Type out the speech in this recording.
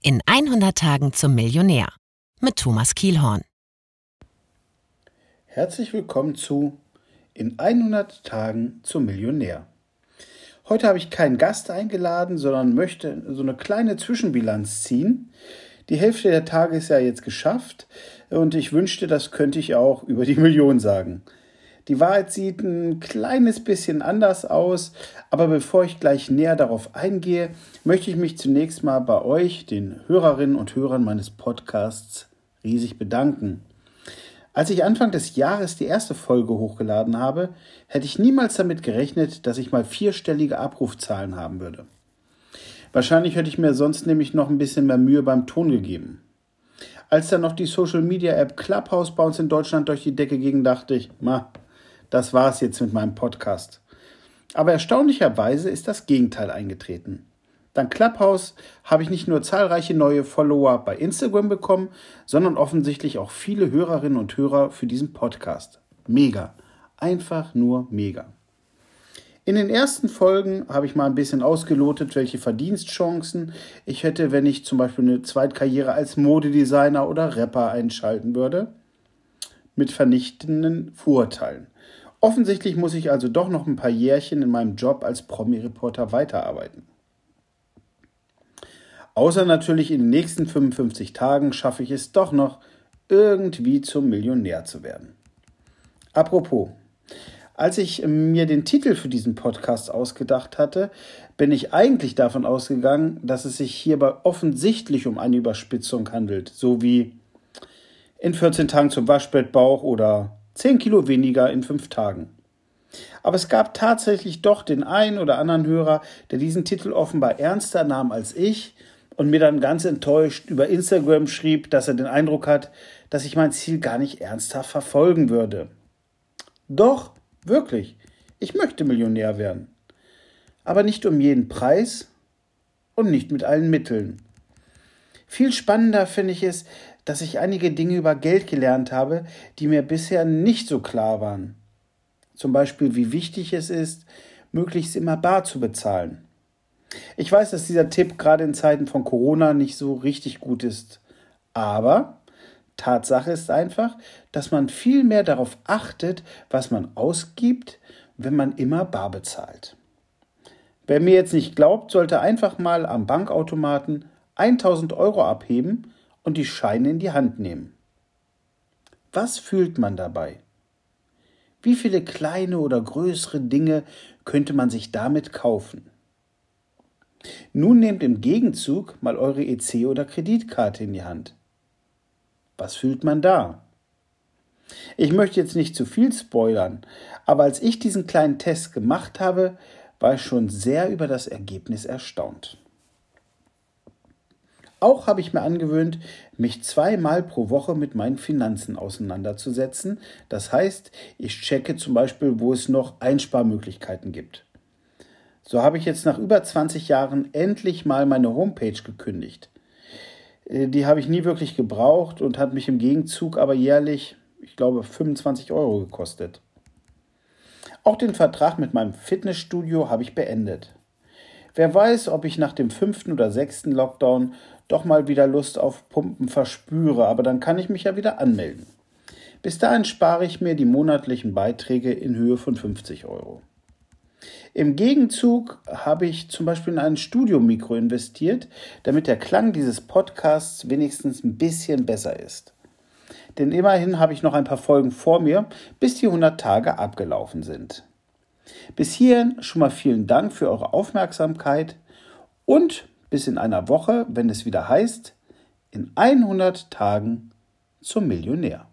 In 100 Tagen zum Millionär mit Thomas Kielhorn. Herzlich willkommen zu In 100 Tagen zum Millionär. Heute habe ich keinen Gast eingeladen, sondern möchte so eine kleine Zwischenbilanz ziehen. Die Hälfte der Tage ist ja jetzt geschafft und ich wünschte, das könnte ich auch über die Million sagen. Die Wahrheit sieht ein kleines bisschen anders aus, aber bevor ich gleich näher darauf eingehe, möchte ich mich zunächst mal bei euch, den Hörerinnen und Hörern meines Podcasts, riesig bedanken. Als ich Anfang des Jahres die erste Folge hochgeladen habe, hätte ich niemals damit gerechnet, dass ich mal vierstellige Abrufzahlen haben würde. Wahrscheinlich hätte ich mir sonst nämlich noch ein bisschen mehr Mühe beim Ton gegeben. Als dann noch die Social Media App Clubhouse bei uns in Deutschland durch die Decke ging, dachte ich, ma, das war es jetzt mit meinem Podcast. Aber erstaunlicherweise ist das Gegenteil eingetreten. Dank Clubhouse habe ich nicht nur zahlreiche neue Follower bei Instagram bekommen, sondern offensichtlich auch viele Hörerinnen und Hörer für diesen Podcast. Mega. Einfach nur mega. In den ersten Folgen habe ich mal ein bisschen ausgelotet, welche Verdienstchancen ich hätte, wenn ich zum Beispiel eine Zweitkarriere als Modedesigner oder Rapper einschalten würde. Mit vernichtenden Vorurteilen. Offensichtlich muss ich also doch noch ein paar Jährchen in meinem Job als Promi-Reporter weiterarbeiten. Außer natürlich in den nächsten 55 Tagen schaffe ich es doch noch, irgendwie zum Millionär zu werden. Apropos, als ich mir den Titel für diesen Podcast ausgedacht hatte, bin ich eigentlich davon ausgegangen, dass es sich hierbei offensichtlich um eine Überspitzung handelt, so wie in 14 Tagen zum Waschbettbauch oder 10 Kilo weniger in fünf Tagen. Aber es gab tatsächlich doch den einen oder anderen Hörer, der diesen Titel offenbar ernster nahm als ich und mir dann ganz enttäuscht über Instagram schrieb, dass er den Eindruck hat, dass ich mein Ziel gar nicht ernsthaft verfolgen würde. Doch, wirklich, ich möchte Millionär werden. Aber nicht um jeden Preis und nicht mit allen Mitteln. Viel spannender finde ich es, dass ich einige Dinge über Geld gelernt habe, die mir bisher nicht so klar waren. Zum Beispiel, wie wichtig es ist, möglichst immer bar zu bezahlen. Ich weiß, dass dieser Tipp gerade in Zeiten von Corona nicht so richtig gut ist. Aber Tatsache ist einfach, dass man viel mehr darauf achtet, was man ausgibt, wenn man immer bar bezahlt. Wer mir jetzt nicht glaubt, sollte einfach mal am Bankautomaten 1000 Euro abheben und die Scheine in die Hand nehmen. Was fühlt man dabei? Wie viele kleine oder größere Dinge könnte man sich damit kaufen? Nun nehmt im Gegenzug mal eure EC oder Kreditkarte in die Hand. Was fühlt man da? Ich möchte jetzt nicht zu viel spoilern, aber als ich diesen kleinen Test gemacht habe, war ich schon sehr über das Ergebnis erstaunt. Auch habe ich mir angewöhnt, mich zweimal pro Woche mit meinen Finanzen auseinanderzusetzen. Das heißt, ich checke zum Beispiel, wo es noch Einsparmöglichkeiten gibt. So habe ich jetzt nach über 20 Jahren endlich mal meine Homepage gekündigt. Äh, die habe ich nie wirklich gebraucht und hat mich im Gegenzug aber jährlich, ich glaube, 25 Euro gekostet. Auch den Vertrag mit meinem Fitnessstudio habe ich beendet. Wer weiß, ob ich nach dem fünften oder sechsten Lockdown doch mal wieder Lust auf Pumpen verspüre, aber dann kann ich mich ja wieder anmelden. Bis dahin spare ich mir die monatlichen Beiträge in Höhe von 50 Euro. Im Gegenzug habe ich zum Beispiel in ein Studiomikro investiert, damit der Klang dieses Podcasts wenigstens ein bisschen besser ist. Denn immerhin habe ich noch ein paar Folgen vor mir, bis die 100 Tage abgelaufen sind. Bis hierhin schon mal vielen Dank für eure Aufmerksamkeit und bis in einer Woche, wenn es wieder heißt, in 100 Tagen zum Millionär.